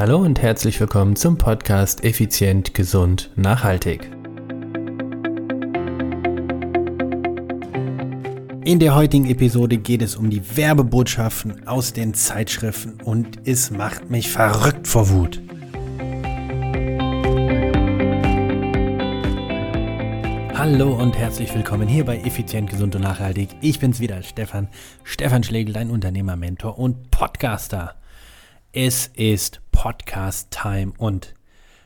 Hallo und herzlich willkommen zum Podcast Effizient, Gesund, Nachhaltig. In der heutigen Episode geht es um die Werbebotschaften aus den Zeitschriften und es macht mich verrückt vor Wut. Hallo und herzlich willkommen hier bei Effizient, Gesund und Nachhaltig. Ich bin's wieder, Stefan. Stefan Schlegel, dein Unternehmer-Mentor und Podcaster. Es ist Podcast-Time und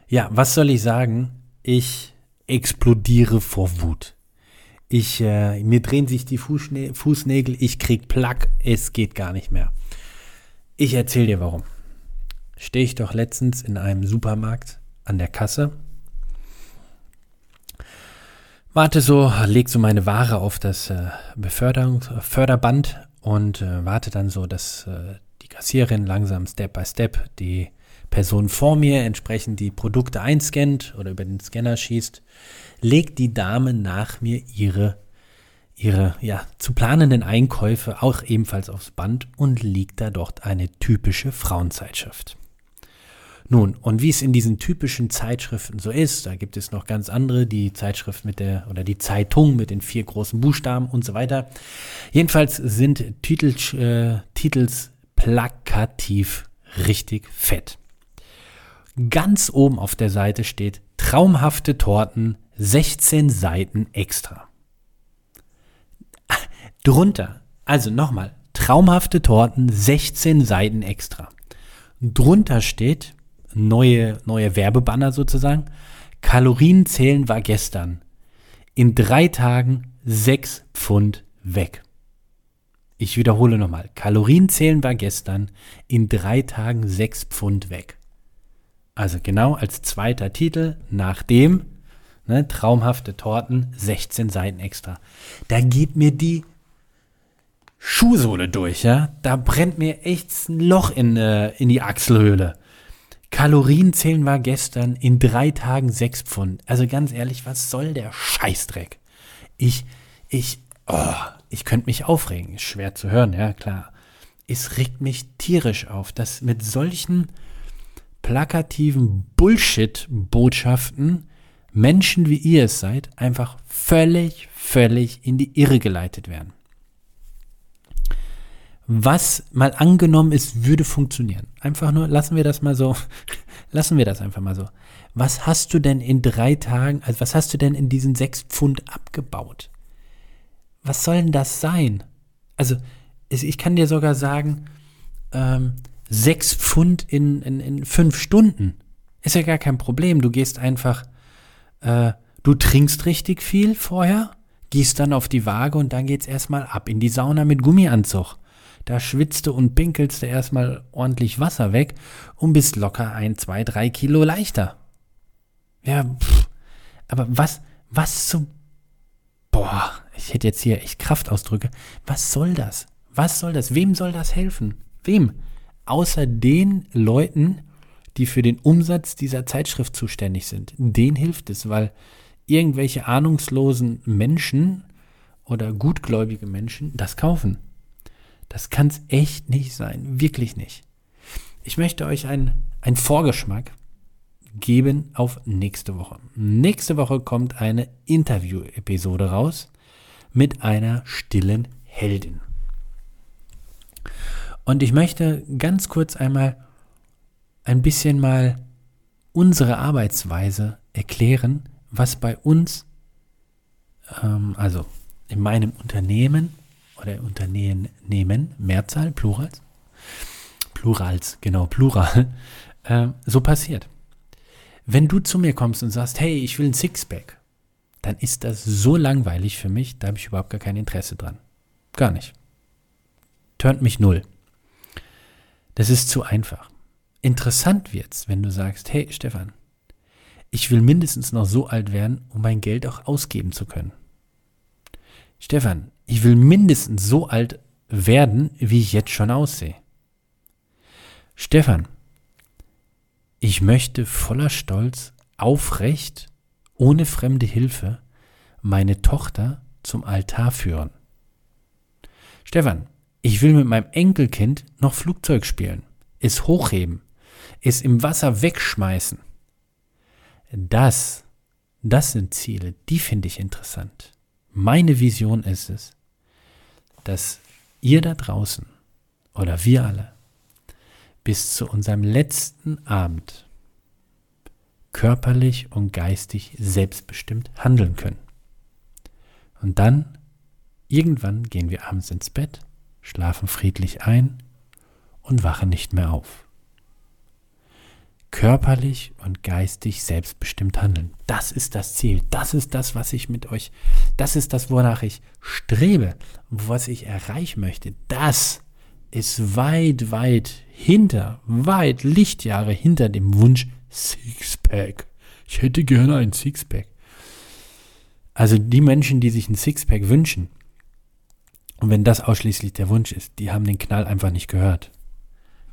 ja, was soll ich sagen? Ich explodiere vor Wut. Ich, äh, mir drehen sich die Fußnä Fußnägel, ich krieg Plack, es geht gar nicht mehr. Ich erzähle dir warum. Stehe ich doch letztens in einem Supermarkt an der Kasse, warte so, leg so meine Ware auf das äh, und äh, warte dann so, dass äh, die Kassierin langsam Step by Step die Person vor mir entsprechend die Produkte einscannt oder über den Scanner schießt, legt die Dame nach mir ihre, ihre ja, zu planenden Einkäufe auch ebenfalls aufs Band und liegt da dort eine typische Frauenzeitschrift. Nun, und wie es in diesen typischen Zeitschriften so ist, da gibt es noch ganz andere, die Zeitschrift mit der oder die Zeitung mit den vier großen Buchstaben und so weiter. Jedenfalls sind Titel, äh, Titels plakativ richtig fett. Ganz oben auf der Seite steht traumhafte Torten, 16 Seiten extra. Drunter, also nochmal, traumhafte Torten, 16 Seiten extra. Drunter steht, neue, neue Werbebanner sozusagen, Kalorien zählen war gestern. In drei Tagen 6 Pfund weg. Ich wiederhole nochmal. Kalorienzählen war gestern, in drei Tagen sechs Pfund weg. Also genau als zweiter Titel nach dem ne, traumhafte Torten, 16 Seiten extra. Da geht mir die Schuhsohle durch, ja. Da brennt mir echt ein Loch in, äh, in die Achselhöhle. Kalorienzählen war gestern, in drei Tagen sechs Pfund. Also ganz ehrlich, was soll der Scheißdreck? Ich, ich, oh, ich könnte mich aufregen. Ist schwer zu hören, ja klar. Es regt mich tierisch auf, dass mit solchen plakativen Bullshit-Botschaften Menschen wie ihr es seid, einfach völlig, völlig in die Irre geleitet werden. Was mal angenommen ist, würde funktionieren. Einfach nur, lassen wir das mal so, lassen wir das einfach mal so. Was hast du denn in drei Tagen, also was hast du denn in diesen sechs Pfund abgebaut? was soll denn das sein? Also, ich kann dir sogar sagen, ähm, sechs Pfund in, in, in fünf Stunden. Ist ja gar kein Problem. Du gehst einfach, äh, du trinkst richtig viel vorher, gehst dann auf die Waage und dann geht's erstmal ab in die Sauna mit Gummianzug. Da schwitzt du und pinkelst du erstmal ordentlich Wasser weg und bist locker ein, zwei, drei Kilo leichter. Ja, pff, aber was, was zum boah, ich hätte jetzt hier echt Kraftausdrücke. Was soll das? Was soll das? Wem soll das helfen? Wem? Außer den Leuten, die für den Umsatz dieser Zeitschrift zuständig sind. Denen hilft es, weil irgendwelche ahnungslosen Menschen oder gutgläubige Menschen das kaufen. Das kann es echt nicht sein. Wirklich nicht. Ich möchte euch einen Vorgeschmack geben auf nächste Woche. Nächste Woche kommt eine Interview-Episode raus mit einer stillen Heldin. Und ich möchte ganz kurz einmal ein bisschen mal unsere Arbeitsweise erklären, was bei uns, ähm, also in meinem Unternehmen oder Unternehmen, Mehrzahl, Plurals, Plurals, genau, Plural, äh, so passiert. Wenn du zu mir kommst und sagst, hey, ich will ein Sixpack, dann ist das so langweilig für mich, da habe ich überhaupt gar kein Interesse dran. Gar nicht. Turnt mich null. Das ist zu einfach. Interessant wird's, wenn du sagst, hey Stefan, ich will mindestens noch so alt werden, um mein Geld auch ausgeben zu können. Stefan, ich will mindestens so alt werden, wie ich jetzt schon aussehe. Stefan, ich möchte voller Stolz aufrecht, ohne fremde Hilfe, meine Tochter zum Altar führen. Stefan, ich will mit meinem Enkelkind noch Flugzeug spielen, es hochheben. es im Wasser wegschmeißen. Das, das sind Ziele, die finde ich interessant. Meine Vision ist es, dass ihr da draußen oder wir alle bis zu unserem letzten Abend körperlich und geistig selbstbestimmt handeln können. Und dann, irgendwann gehen wir abends ins Bett, schlafen friedlich ein und wachen nicht mehr auf. Körperlich und geistig selbstbestimmt handeln. Das ist das Ziel. Das ist das, was ich mit euch, das ist das, wonach ich strebe, was ich erreichen möchte. Das ist weit, weit hinter, weit Lichtjahre hinter dem Wunsch Sixpack. Ich hätte gerne ein Sixpack. Also die Menschen, die sich ein Sixpack wünschen, und wenn das ausschließlich der Wunsch ist, die haben den Knall einfach nicht gehört.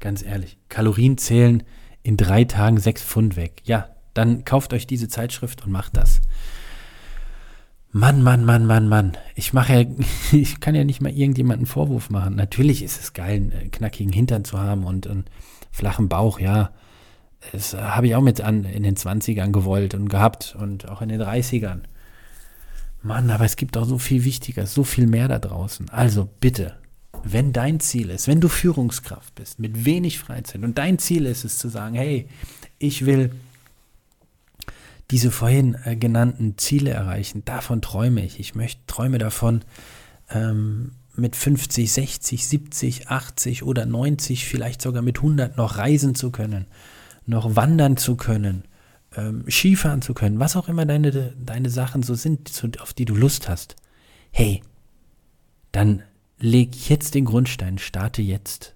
Ganz ehrlich. Kalorien zählen in drei Tagen sechs Pfund weg. Ja, dann kauft euch diese Zeitschrift und macht das. Mann, Mann, Mann, Mann, Mann. Ich mache ja, ich kann ja nicht mal irgendjemanden Vorwurf machen. Natürlich ist es geil, einen knackigen Hintern zu haben und einen flachen Bauch, ja. Das habe ich auch mit an in den 20ern gewollt und gehabt und auch in den 30ern. Mann, aber es gibt auch so viel Wichtiger, so viel mehr da draußen. Also bitte, wenn dein Ziel ist, wenn du Führungskraft bist, mit wenig Freizeit und dein Ziel ist es zu sagen, hey, ich will diese vorhin äh, genannten Ziele erreichen, davon träume ich. Ich möchte träume davon, ähm, mit 50, 60, 70, 80 oder 90, vielleicht sogar mit 100 noch reisen zu können, noch wandern zu können, ähm, Skifahren zu können, was auch immer deine, deine Sachen so sind, auf die du Lust hast. Hey, dann leg jetzt den Grundstein, starte jetzt.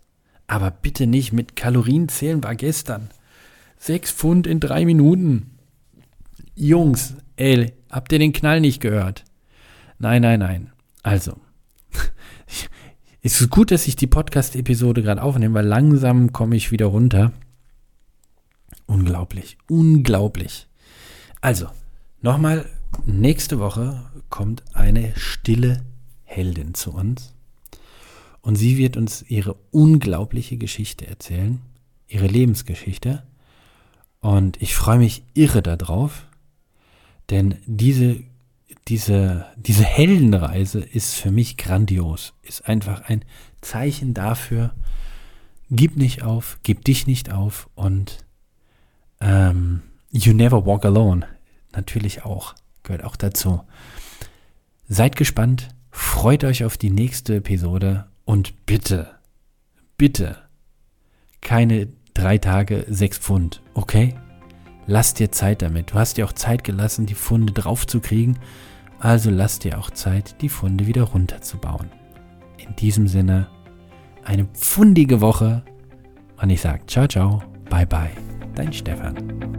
Aber bitte nicht mit Kalorien zählen war gestern. Sechs Pfund in drei Minuten. Jungs, ey, habt ihr den Knall nicht gehört? Nein, nein, nein. Also, es ist gut, dass ich die Podcast-Episode gerade aufnehme, weil langsam komme ich wieder runter. Unglaublich, unglaublich. Also, nochmal, nächste Woche kommt eine stille Heldin zu uns. Und sie wird uns ihre unglaubliche Geschichte erzählen, ihre Lebensgeschichte. Und ich freue mich irre darauf, denn diese, diese, diese Heldenreise ist für mich grandios, ist einfach ein Zeichen dafür, gib nicht auf, gib dich nicht auf und ähm, You Never Walk Alone, natürlich auch, gehört auch dazu. Seid gespannt, freut euch auf die nächste Episode und bitte, bitte, keine drei Tage, sechs Pfund, okay? Lass dir Zeit damit. Du hast dir auch Zeit gelassen, die Funde draufzukriegen. Also lass dir auch Zeit, die Funde wieder runterzubauen. In diesem Sinne, eine pfundige Woche. Und ich sage ciao, ciao, bye, bye dein Stefan.